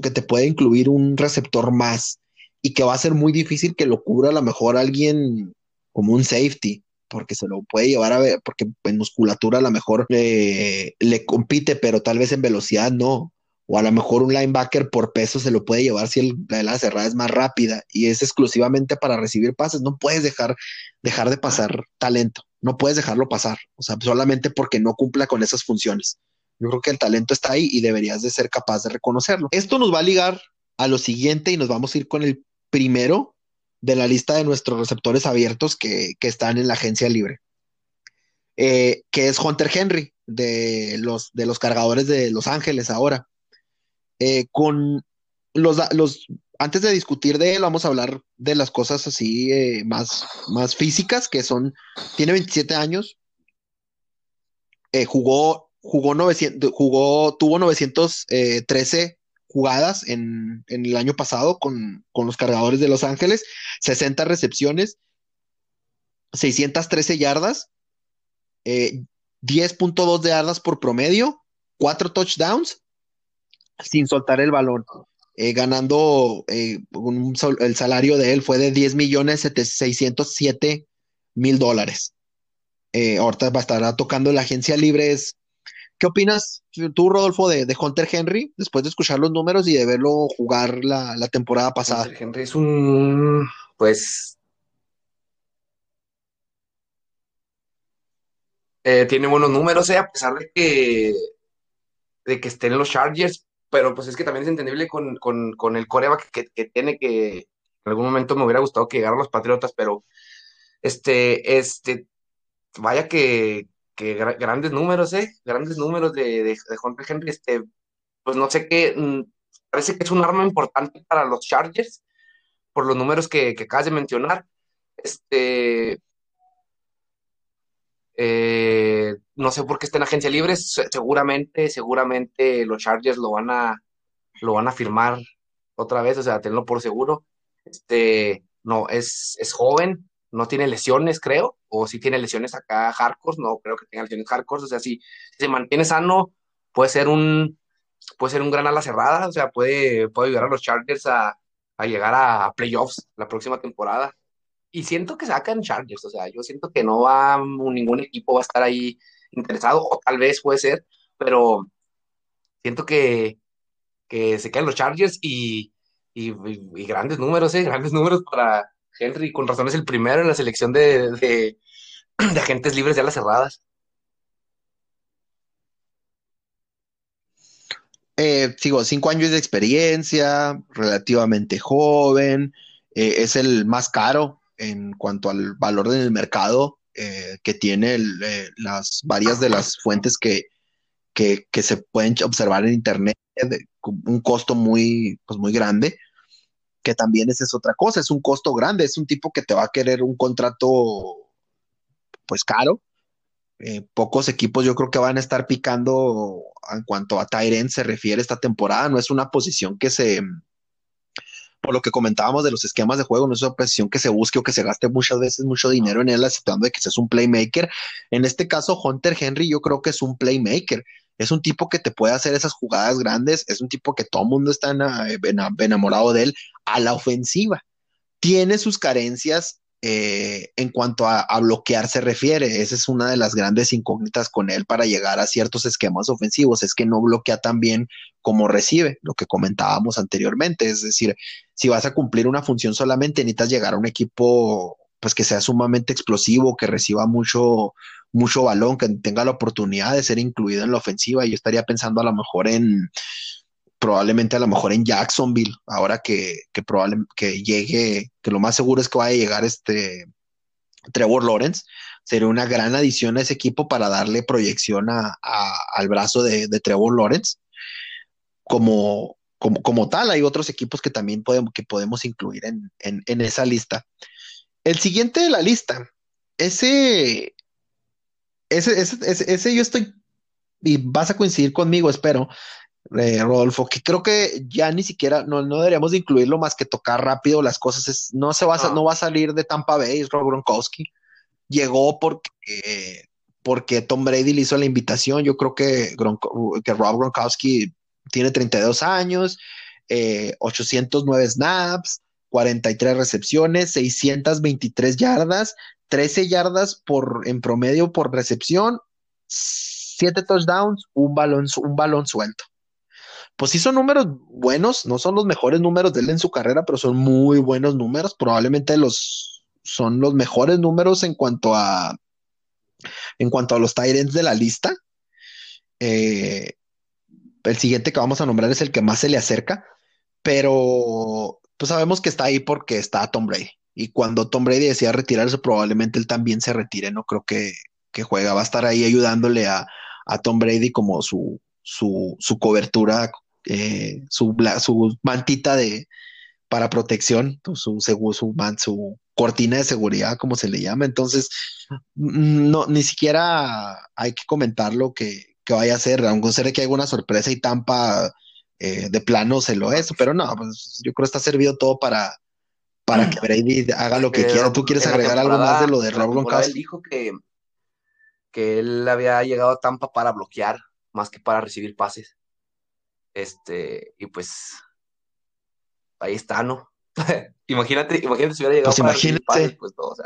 que te puede incluir un receptor más y que va a ser muy difícil que lo cubra a lo mejor alguien como un safety, porque se lo puede llevar a ver, porque en musculatura a lo mejor le, le compite, pero tal vez en velocidad no. O a lo mejor un linebacker por peso se lo puede llevar si el, la cerrada es más rápida y es exclusivamente para recibir pases. No puedes dejar, dejar de pasar talento, no puedes dejarlo pasar, o sea, solamente porque no cumpla con esas funciones. Yo creo que el talento está ahí y deberías de ser capaz de reconocerlo. Esto nos va a ligar a lo siguiente y nos vamos a ir con el primero de la lista de nuestros receptores abiertos que, están en la agencia libre, eh, que es Hunter Henry de los, de los cargadores de Los Ángeles ahora. Eh, con los, los, antes de discutir de él, vamos a hablar de las cosas así eh, más, más físicas, que son, tiene 27 años, jugó, jugó 900, jugó, tuvo 913 jugadas en, el año pasado con, los cargadores de Los Ángeles, 60 recepciones, 613 yardas, 10.2 eh, de yardas por promedio, 4 touchdowns sin soltar el balón. Eh, ganando eh, el salario de él fue de 10 millones 607 mil dólares. ahorita va a estar tocando la agencia libre, ¿Qué opinas tú, Rodolfo, de, Hunter Henry, después de escuchar los números y de verlo jugar la, temporada pasada? Hunter Henry es un, pues, eh, tiene buenos números, eh, a pesar de que, de que estén los Chargers, pero pues es que también es entendible con, el coreback que, que, tiene que en algún momento me hubiera gustado que llegara a los Patriotas, pero este, este, vaya que, grandes números, ¿eh? Grandes números de, de, Hunter Henry. Este, pues no sé qué, mm, parece que es un arma importante para los Chargers, por los números que, que acabas de mencionar. Este, eh, no sé por qué está en agencia libre, seguramente, seguramente los Chargers lo van a, lo van a firmar otra vez, o sea, tenlo por seguro. Este, no, es, es joven, no tiene lesiones, creo, o si tiene lesiones acá hardcore, no creo que tenga lesiones hardcore, o sea, si, se mantiene sano, puede ser un, puede ser un gran ala cerrada, o sea, puede, puede ayudar a los Chargers a, llegar a, playoffs la próxima temporada. Y siento que sacan Chargers, o sea, yo siento que no va, ningún equipo va a estar ahí interesado, o tal vez puede ser, pero siento que, que se caen los Chargers y, y, grandes números, ¿eh? Grandes números para Henry, con razón es el primero en la selección de, de, agentes libres de alas cerradas. Eh, sigo, cinco años de experiencia, relativamente joven, eh, es el más caro en cuanto al valor del mercado eh, que tiene las varias de las fuentes que, que, que, se pueden observar en Internet, un costo muy, pues muy grande que también esa es otra cosa, es un costo grande, es un tipo que te va a querer un contrato pues caro. Eh, pocos equipos yo creo que van a estar picando en cuanto a Tyren se refiere esta temporada, no es una posición que se, por lo que comentábamos de los esquemas de juego, no es una posición que se busque o que se gaste muchas veces mucho dinero en él, aceptando de que seas un playmaker. En este caso, Hunter Henry yo creo que es un playmaker es un tipo que te puede hacer esas jugadas grandes, es un tipo que todo el mundo está enamorado de él a la ofensiva. Tiene sus carencias eh, en cuanto a, bloquear se refiere. Esa es una de las grandes incógnitas con él para llegar a ciertos esquemas ofensivos. Es que no bloquea tan bien como recibe, lo que comentábamos anteriormente. Es decir, si vas a cumplir una función solamente, necesitas llegar a un equipo pues que sea sumamente explosivo, que reciba mucho, mucho balón, que tenga la oportunidad de ser incluido en la ofensiva. Yo estaría pensando a lo mejor en, probablemente a lo mejor en Jacksonville, ahora que, que que llegue, que lo más seguro es que vaya a llegar este Trevor Lawrence. Sería una gran adición a ese equipo para darle proyección al brazo de, Trevor Lawrence. Como, como, como, tal, hay otros equipos que también podemos, que podemos incluir en, en esa lista. El siguiente de la lista, ese, ese, ese, ese, yo estoy, y vas a coincidir conmigo, espero, eh, Rodolfo, que creo que ya ni siquiera, no, no deberíamos de incluirlo más que tocar rápido las cosas, es, no, se va a, no. va a salir de Tampa Bay, es Rob Gronkowski, llegó porque, porque Tom Brady le hizo la invitación, yo creo que, que Rob Gronkowski tiene 32 años, 809 eh, snaps, 43 recepciones, 623 yardas, 13 yardas por, en promedio por recepción, 7 touchdowns, un balón, un balón suelto. Pues sí son números buenos, no son los mejores números de él en su carrera, pero son muy buenos números, probablemente los son los mejores números en cuanto a en cuanto a los Tyrants de la lista. Eh, el siguiente que vamos a nombrar es el que más se le acerca, pero pues sabemos que está ahí porque está Tom Brady. Y cuando Tom Brady decía retirarse, probablemente él también se retire. No creo que, juega. Va a estar ahí ayudándole a, Tom Brady como su, su, su cobertura, eh, su, su mantita de, para protección, su, su, su, cortina de seguridad, como se le llama. Entonces, no, ni siquiera hay que comentar lo que, vaya a hacer, aunque sea que haya una sorpresa y Tampa eh, de plano se lo es, pero no, pues yo creo que está servido todo para, para que Brady haga lo que quiera. ¿Tú quieres agregar algo más de lo de Rob Gronkowski? Él dijo que, que él había llegado a Tampa para bloquear más que para recibir pases. Este, y pues ahí está, ¿no? imagínate, imagínate si hubiera llegado pues para recibir pases, pues todo, o sea,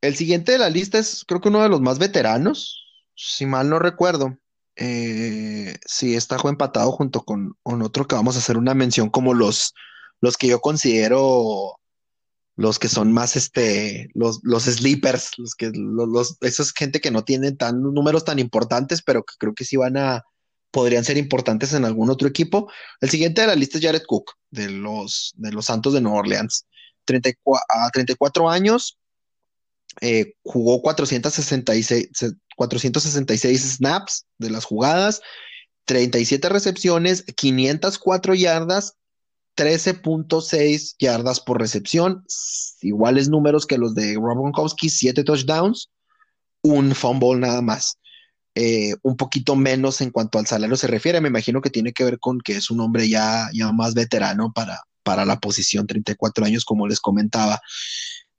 El siguiente de la lista es, creo que uno de los más veteranos, si mal no recuerdo. Eh, sí, está empatado junto con, con, otro que vamos a hacer una mención como los, los que yo considero los que son más este, los, los sleepers, los que, los, esos gente que no tienen tan números tan importantes, pero que creo que sí van a, podrían ser importantes en algún otro equipo. El siguiente de la lista es Jared Cook, de los, de los Santos de Nueva Orleans. 34, a 34 años, eh, jugó 466, 466 snaps de las jugadas, 37 recepciones, 504 yardas 13.6 yardas por recepción, iguales números que los de Rob Gronkowski, 7 touchdowns, un fumble nada más. eh, un poquito menos en cuanto al salario se refiere. Me imagino que tiene que ver con que es un hombre ya, ya más veterano para, para la posición, 34 años, como les comentaba.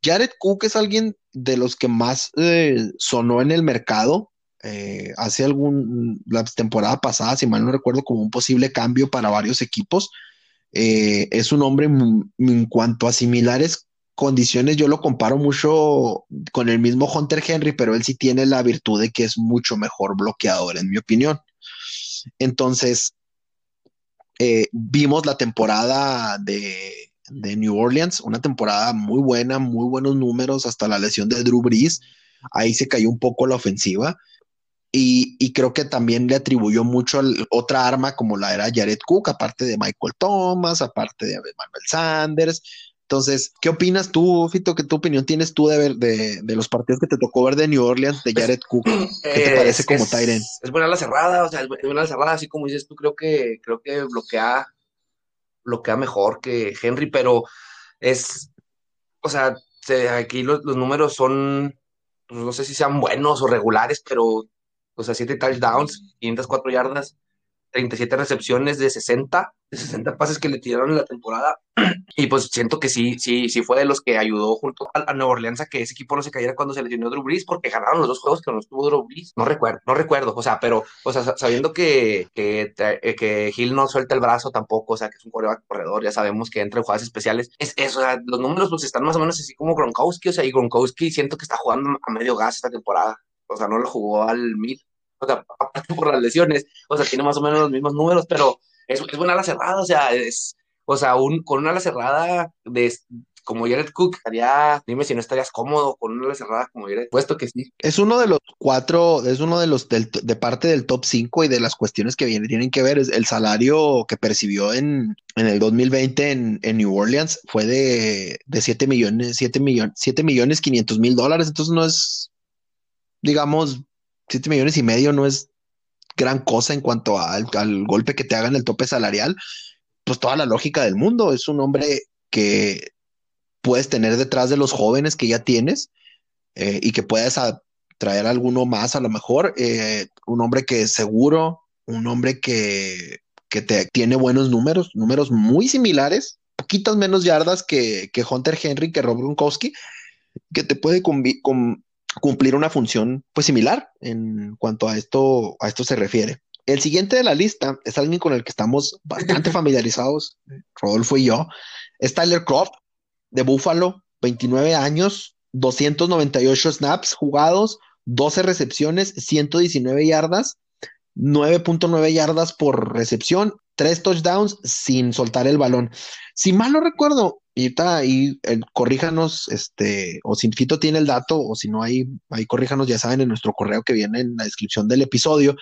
Jared Cook es alguien de los que más eh, sonó en el mercado. Eh, hace algún, la temporada pasada, si mal no recuerdo, como un posible cambio para varios equipos. Es un hombre en cuanto a similares condiciones yo lo comparo mucho con el mismo Hunter Henry, pero él sí tiene la virtud de que es mucho mejor bloqueador, en mi opinión. Entonces, eh, vimos la temporada de, de, New Orleans, una temporada muy buena, muy buenos números hasta la lesión de Drew Brees. Ahí se cayó un poco la ofensiva. Y, y creo que también le atribuyó mucho a otra arma como la era Jared Cook, aparte de Michael Thomas, aparte de Manuel Sanders entonces, ¿qué opinas tú, Fito? ¿Qué tu opinión tienes tú de ver de, los partidos que te tocó ver de New Orleans, de Jared Cook? ¿Qué te parece como Tyren? Es buena la cerrada, o sea, es buena la cerrada, así como dices tú, creo que, creo que bloquea, bloquea mejor que Henry, pero es, o sea, aquí los, números son, pues, no sé si sean buenos o regulares, pero, o sea, siete touchdowns, 504 yardas, 37 recepciones de 60, de 60 pases que le tiraron en la temporada. Y pues siento que sí, sí, sí fue de los que ayudó junto a, Nueva Orleans a que ese equipo no se cayera cuando se lesionó Drew Brees, porque ganaron los dos juegos que no estuvo Drew Brees. No recuerdo, no recuerdo. O sea, pero, o sea, sabiendo que, que, eh, que Hill no suelta el brazo tampoco, o sea, que es un corredor, ya sabemos que entra en jugadas especiales. Es eso, los números pues están más o menos así como Gronkowski, o sea, y Gronkowski siento que está jugando a medio gas esta temporada. O sea, no lo jugó al mil o sea, aparte por las lesiones, o sea, tiene más o menos los mismos números, pero es, es buena ala cerrada, o sea, es, o sea, un, con una ala cerrada de, como Jared Cook, estaría, dime si no estarías cómodo con una ala cerrada como Jared, puesto que sí. Es uno de los cuatro, es uno de los de parte del top 5 y de las cuestiones que vienen, tienen que ver, es el salario que percibió en, en el 2020 en, en New Orleans fue de, de 7 millones, 7 millones, 7 millones 500 mil dólares, entonces no es, digamos, 7 millones y medio no es gran cosa en cuanto al, golpe que te hagan el tope salarial, pues toda la lógica del mundo. Es un hombre que puedes tener detrás de los jóvenes que ya tienes eh, y que puedes traer alguno más a lo mejor. Eh, un hombre que es seguro, un hombre que, que te, tiene buenos números, números muy similares, poquitas menos yardas que, que Hunter Henry, que Rob Gronkowski, que te puede con, cumplir una función pues similar en cuanto a esto, a esto se refiere. El siguiente de la lista es alguien con el que estamos bastante familiarizados, Rodolfo y yo, es Tyler Croft de Buffalo, 29 años, 298 snaps jugados, 12 recepciones, 119 yardas, 9.9 yardas por recepción, 3 touchdowns sin soltar el balón. Si mal no recuerdo, y está ahí, corríjanos, este, o si Fito tiene el dato, o si no hay, ahí corríjanos, ya saben, en nuestro correo que viene en la descripción del episodio.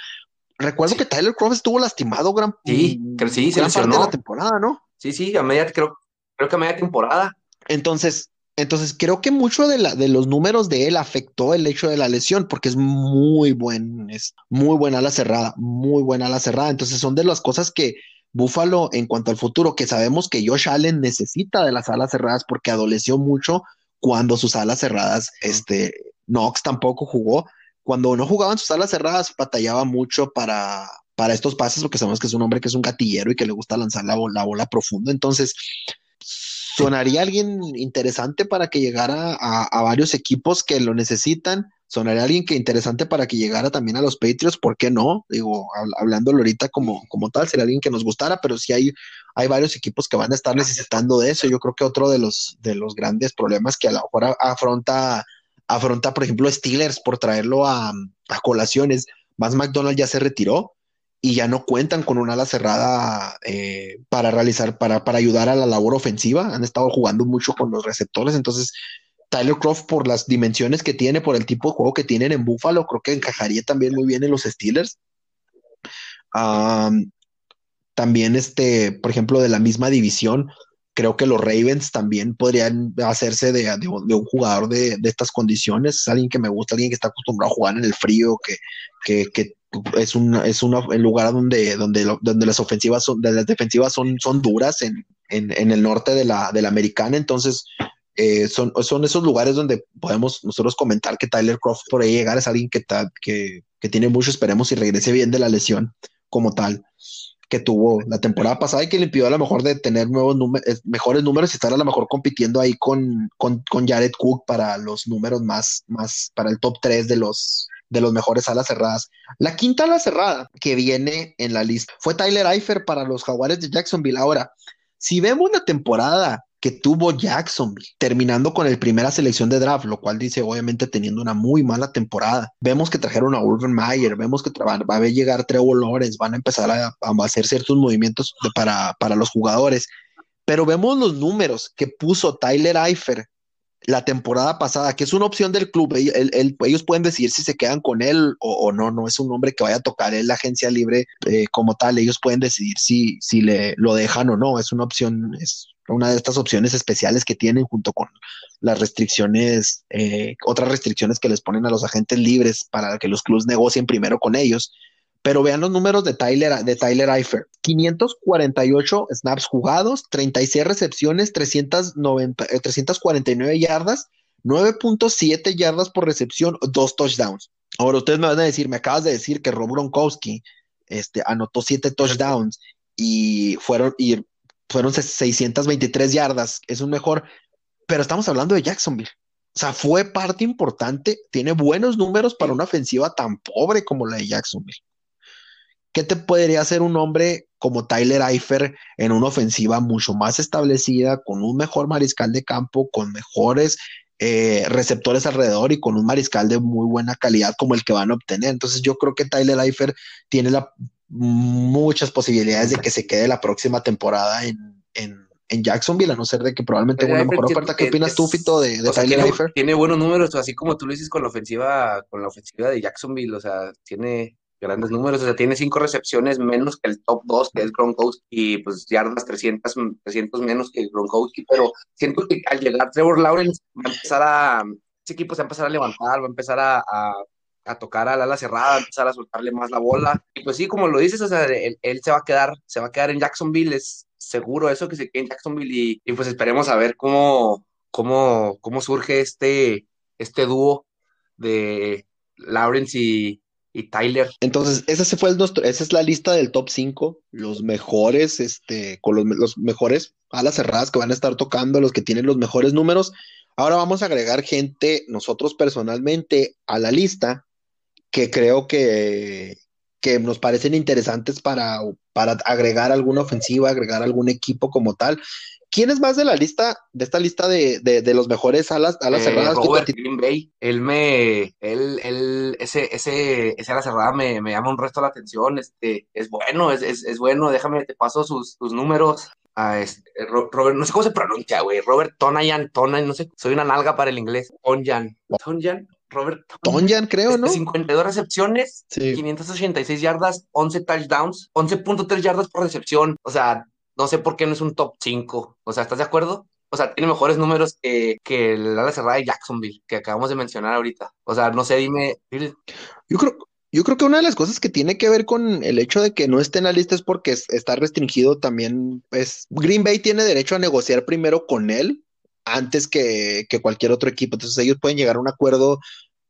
Recuerdo que Tyler Croft estuvo lastimado gran, sí, que sí, gran parte de la temporada, ¿no? Sí, sí, a media, creo, creo que a media temporada. Entonces, entonces creo que mucho de, la, de los números de él afectó el hecho de la lesión, porque es muy buen, es muy buena la cerrada, muy buena la cerrada. Entonces son de las cosas que, Búfalo, en cuanto al futuro, que sabemos que Josh Allen necesita de las alas cerradas porque adoleció mucho cuando sus alas cerradas, este, Knox tampoco jugó. Cuando no jugaban sus alas cerradas, batallaba mucho para, para estos pases, porque sabemos que es un hombre que es un gatillero y que le gusta lanzar la, bola, la bola profunda. Entonces, sonaría alguien interesante para que llegara a, a varios equipos que lo necesitan sonaría alguien que interesante para que llegara también a los Patriots, ¿por qué no? Digo, hablándolo ahorita como, como tal, sería alguien que nos gustara, pero sí hay, hay varios equipos que van a estar necesitando de eso. Yo creo que otro de los, de los grandes problemas que a lo mejor afronta, afronta, por ejemplo, Steelers por traerlo a, a colaciones, más McDonald ya se retiró y ya no cuentan con una ala cerrada eh, para realizar, para, para ayudar a la labor ofensiva. Han estado jugando mucho con los receptores, entonces Tyler Croft por las dimensiones que tiene, por el tipo de juego que tienen en Buffalo, creo que encajaría también muy bien en los Steelers. también, este, por ejemplo, de la misma división, creo que los Ravens también podrían hacerse de, un jugador de, estas condiciones. Es alguien que me gusta, alguien que está acostumbrado a jugar en el frío, que, es un es una, lugar donde, donde, donde las ofensivas son, las defensivas son, son duras en, en, el norte de la, de la americana. Entonces, eh, son, son esos lugares donde podemos nosotros comentar que Tyler Croft por ahí llegar es alguien que, que, que tiene mucho, esperemos y regrese bien de la lesión como tal que tuvo la temporada pasada y que le impidió a lo mejor de tener nuevos números, mejores números y estar a lo mejor compitiendo ahí con, con, con, Jared Cook para los números más, más, para el top 3 de los, de los mejores alas cerradas. La quinta ala cerrada que viene en la lista fue Tyler Eifer para los Jaguares de Jacksonville. Ahora, si vemos la temporada que tuvo Jacksonville, terminando con el primera selección de draft, lo cual dice obviamente teniendo una muy mala temporada. Vemos que trajeron a Urban Meyer, vemos que va a llegar Trevor Lawrence, van a empezar a, hacer ciertos movimientos para, para los jugadores, pero vemos los números que puso Tyler Eifer la temporada pasada, que es una opción del club. ellos pueden decidir si se quedan con él o, no, no es un hombre que vaya a tocar en la agencia libre eh, como tal. Ellos pueden decidir si, si le, lo dejan o no. Es una opción, es una de estas opciones especiales que tienen junto con las restricciones, eh, otras restricciones que les ponen a los agentes libres para que los clubes negocien primero con ellos. Pero vean los números de Tyler, de Tyler Eifer. 548 snaps jugados, 36 recepciones, 390, 349 eh, yardas, 9.7 yardas por recepción, dos touchdowns. Ahora ustedes me van a decir, me acabas de decir que Rob Gronkowski este, anotó 7 touchdowns y fueron, y fueron 623 yardas, es un mejor, pero estamos hablando de Jacksonville. O sea, fue parte importante, tiene buenos números para una ofensiva tan pobre como la de Jacksonville. ¿Qué te podría hacer un hombre como Tyler Eifer en una ofensiva mucho más establecida, con un mejor mariscal de campo, con mejores eh, receptores alrededor y con un mariscal de muy buena calidad como el que van a obtener? Entonces yo creo que Tyler Eifer tiene la, muchas posibilidades de que se quede la próxima temporada en, Jacksonville, a no ser de que probablemente tenga una mejor oferta. ¿Qué opinas tú, Fito, de, Tyler Eifer? Tiene buenos números, así como tú lo dices con la ofensiva, con la ofensiva de Jacksonville, o sea, tiene grandes números, o sea, tiene cinco recepciones menos que el top 2, que es Gronkowski, y pues yardas 300, 300 menos que Gronkowski, pero siento que al llegar Trevor Lawrence va a empezar a, ese equipo se va a empezar a levantar, va a empezar a, a, tocar al ala cerrada, a empezar a soltarle más la bola, y pues sí, como lo dices, o sea, él, se va a quedar, se va a quedar en Jacksonville, es seguro eso que se quede en Jacksonville, y, y pues esperemos a ver cómo, cómo, cómo surge este, este dúo de Lawrence y, y Tyler. Entonces, ese fue el nuestro, esa es la lista del top 5, los mejores, este, con los, los, mejores alas cerradas que van a estar tocando, los que tienen los mejores números. Ahora vamos a agregar gente, nosotros personalmente, a la lista, que creo que, que nos parecen interesantes para, para agregar alguna ofensiva, agregar algún equipo como tal. ¿Quién es más de la lista, de esta lista de, de, los mejores alas, alas eh, cerradas? Robert Green Bay, él me, él, él, ese, ese, ese ala cerrada me, me llama un resto la atención, este, es bueno, es, es, es bueno, déjame, te paso sus, sus números. A este, Robert, no sé cómo se pronuncia, güey, Robert Tonayan, Tonayan, no sé, soy una nalga para el inglés, Tonyan, Tonyan, Robert Tonyan, creo, ¿no? 52 recepciones, 586 yardas, 11 touchdowns, 11.3 yardas por recepción. O sea, no sé por qué no es un top 5. O sea, ¿estás de acuerdo? O sea, tiene mejores números que, que el cerrada de Jacksonville, que acabamos de mencionar ahorita. O sea, no sé, dime. Yo creo, yo creo que una de las cosas que tiene que ver con el hecho de que no esté en la lista es porque está restringido también, pues Green Bay tiene derecho a negociar primero con él antes que, que cualquier otro equipo. Entonces ellos pueden llegar a un acuerdo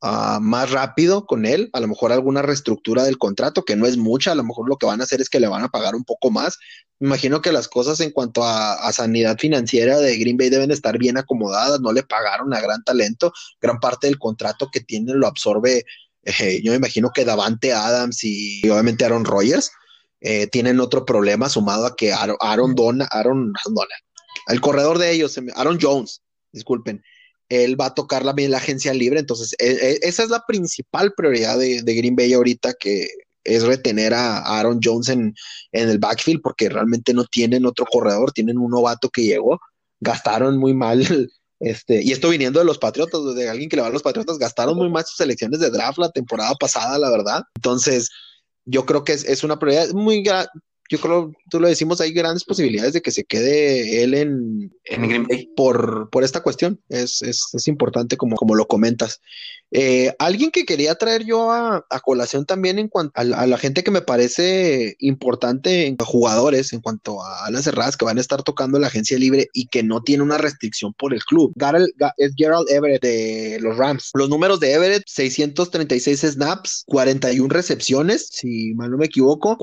Ah, más rápido con él, a lo mejor alguna reestructura del contrato, que no es mucha, a lo mejor lo que van a hacer es que le van a pagar un poco más. Me imagino que las cosas en cuanto a, sanidad financiera de Green Bay deben estar bien acomodadas, no le pagaron a gran talento, gran parte del contrato que tienen lo absorbe, eh, yo me imagino que Davante Adams y, obviamente Aaron Rodgers. Eh, tienen otro problema sumado a que Aaron, Aaron Aaron, Dona, el corredor de ellos, Aaron Jones, disculpen, él va a tocar la, la agencia libre. Entonces, e, e, esa es la principal prioridad de, Green Bay ahorita, que es retener a Aaron Jones en, el backfield, porque realmente no tienen otro corredor, tienen un novato que llegó, gastaron muy mal. Este, y esto viniendo de los Patriotas, de alguien que le va a los Patriotas, gastaron muy mal sus selecciones de draft la temporada pasada, la verdad. Entonces, yo creo que es, es una prioridad muy yo creo, tú lo decimos, hay grandes posibilidades de que se quede él en, en Green Bay por, por esta cuestión. Es, es, es importante como, como lo comentas. Eh, alguien que quería traer yo a, colación también en cuanto a, la gente que me parece importante en jugadores, en cuanto a las cerradas que van a estar tocando la agencia libre y que no tiene una restricción por el club. es Gerald Everett de los Rams. Los números de Everett, 636 snaps, 41 recepciones, si mal no me equivoco,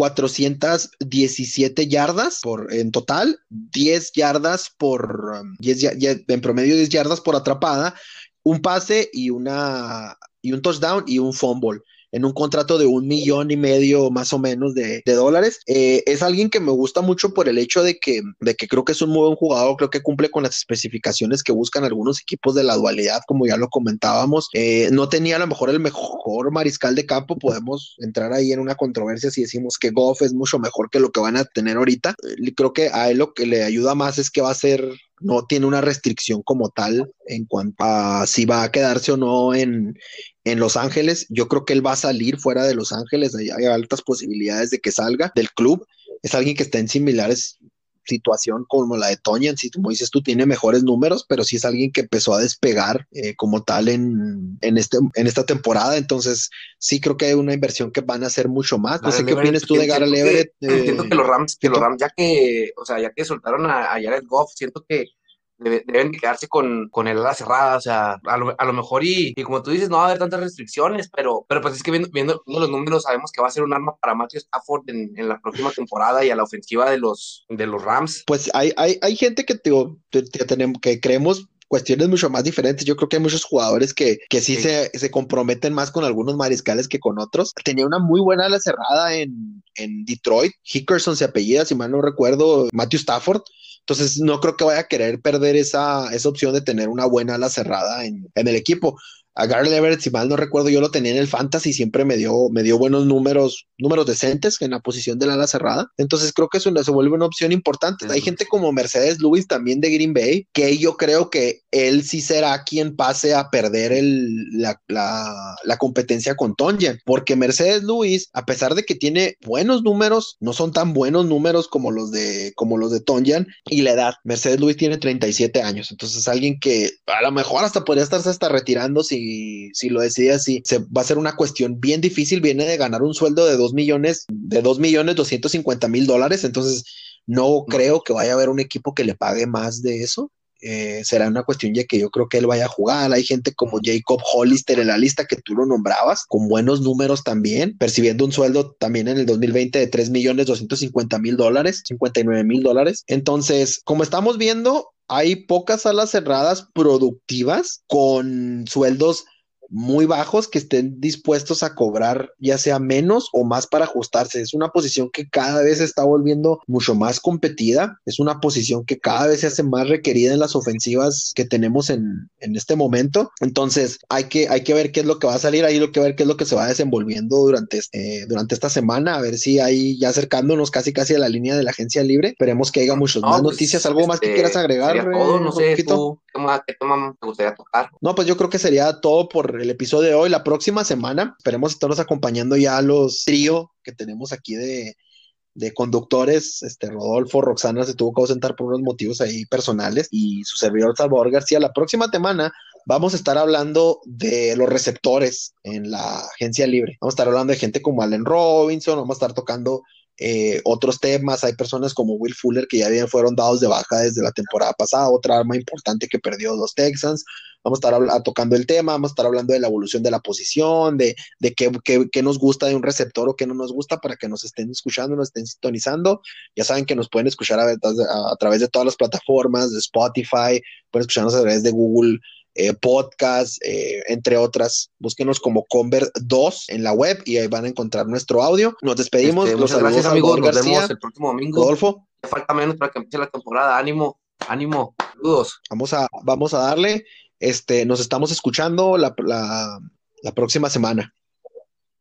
417 yardas por, en total, 10 yardas por, 10, um, en promedio 10 yardas por atrapada, un pase y una y un touchdown y un fumble en un contrato de un millón y medio más o menos de, dólares. Eh, es alguien que me gusta mucho por el hecho de que, de que creo que es un muy buen jugador, creo que cumple con las especificaciones que buscan algunos equipos de la dualidad, como ya lo comentábamos. Eh, no tenía a lo mejor el mejor mariscal de campo, podemos entrar ahí en una controversia si decimos que Goff es mucho mejor que lo que van a tener ahorita. Eh, creo que a él lo que le ayuda más es que va a ser no tiene una restricción como tal en cuanto a si va a quedarse o no en, en Los Ángeles. Yo creo que él va a salir fuera de Los Ángeles, hay, altas posibilidades de que salga del club. Es alguien que está en similares situación como la de Toñan, si como dices tú, tiene mejores números, pero sí es alguien que empezó a despegar eh, como tal en, en, este, en esta temporada, entonces sí creo que hay una inversión que van a hacer mucho más. No sé qué opinas tú de Gareth Everett. Que los Rams, que los Rams, ya que, o sea, ya que soltaron a, a Jared Goff, siento que deben quedarse con, con el ala cerrada, o sea, a lo, a lo mejor y, y, como tú dices, no va a haber tantas restricciones, pero, pero pues es que viendo, viendo, los números sabemos que va a ser un arma para Matthew Stafford en, en, la próxima temporada y a la ofensiva de los, de los Rams. Pues hay, hay, hay gente que, te, tenemos, que creemos cuestiones mucho más diferentes. Yo creo que hay muchos jugadores que, que sí, Se, se, comprometen más con algunos mariscales que con otros. Tenía una muy buena ala cerrada en, en Detroit. Hickerson se apellida, si mal no recuerdo, Matthew Stafford. Entonces, no creo que vaya a querer perder esa, esa opción de tener una buena ala cerrada en, en el equipo a Garrett Everett, si mal no recuerdo, yo lo tenía en el fantasy, siempre me dio, me dio buenos números, números decentes en la posición de la ala cerrada. Entonces creo que eso se vuelve una opción importante. Hay gente como Mercedes Lewis también de Green Bay, que yo creo que él sí será quien pase a perder el, la, la, competencia con Tonyan, porque Mercedes Lewis, a pesar de que tiene buenos números, no son tan buenos números como los de, como los de Tonyan y la edad. Mercedes Lewis tiene 37 años, entonces alguien que a lo mejor hasta podría estarse hasta retirando si si, lo decide así, se, va a ser una cuestión bien difícil. Viene de ganar un sueldo de 2 millones, de 2 millones 250 mil dólares. Entonces, no creo que vaya a haber un equipo que le pague más de eso. Eh, será una cuestión ya que yo creo que él vaya a jugar. Hay gente como Jacob Hollister en la lista que tú lo nombrabas, con buenos números también, percibiendo un sueldo también en el 2020 de 3 millones 250 mil dólares, 59 mil dólares. Entonces, como estamos viendo, hay pocas salas cerradas productivas con sueldos muy bajos que estén dispuestos a cobrar ya sea menos o más para ajustarse. Es una posición que cada vez se está volviendo mucho más competida. Es una posición que cada vez se hace más requerida en las ofensivas que tenemos en, en este momento. Entonces hay que, hay que ver qué es lo que va a salir. Hay que ver qué es lo que se va desenvolviendo durante, eh, durante esta semana. A ver si hay ya acercándonos casi casi a la línea de la agencia libre. Esperemos que haya muchas más pues, noticias. ¿Algo más que este, quieras agregar? Todo, no sé, tú, ¿qué tema te gustaría tocar? No, pues yo creo que sería todo por el episodio de hoy. La próxima semana esperemos estarnos acompañando ya a los trío que tenemos aquí de, conductores, este Rodolfo, Roxana se tuvo que ausentar por unos motivos ahí personales y su servidor Salvador García. La próxima semana vamos a estar hablando de los receptores en la agencia libre. Vamos a estar hablando de gente como Allen Robinson, vamos a estar tocando eh, otros temas. Hay personas como Will Fuller que ya bien fueron dados de baja desde la temporada pasada, otra arma importante que perdió los Texans. Vamos a estar tocando el tema, vamos a estar hablando de la evolución de la posición, de, de qué, qué, nos gusta de un receptor o qué no nos gusta para que nos estén escuchando, nos estén sintonizando. Ya saben que nos pueden escuchar a través de todas las plataformas, de Spotify, pueden escucharnos a través de Google eh, podcast, eh, entre otras. Búsquenos como Convert 2 en la web y ahí van a encontrar nuestro audio. Nos despedimos. Este, muchas gracias, amigos. Nos vemos el próximo domingo. Rodolfo. falta menos para que empiece la temporada. Ánimo, ánimo. Saludos. Vamos a, vamos a darle. Este, nos estamos escuchando la, la próxima semana.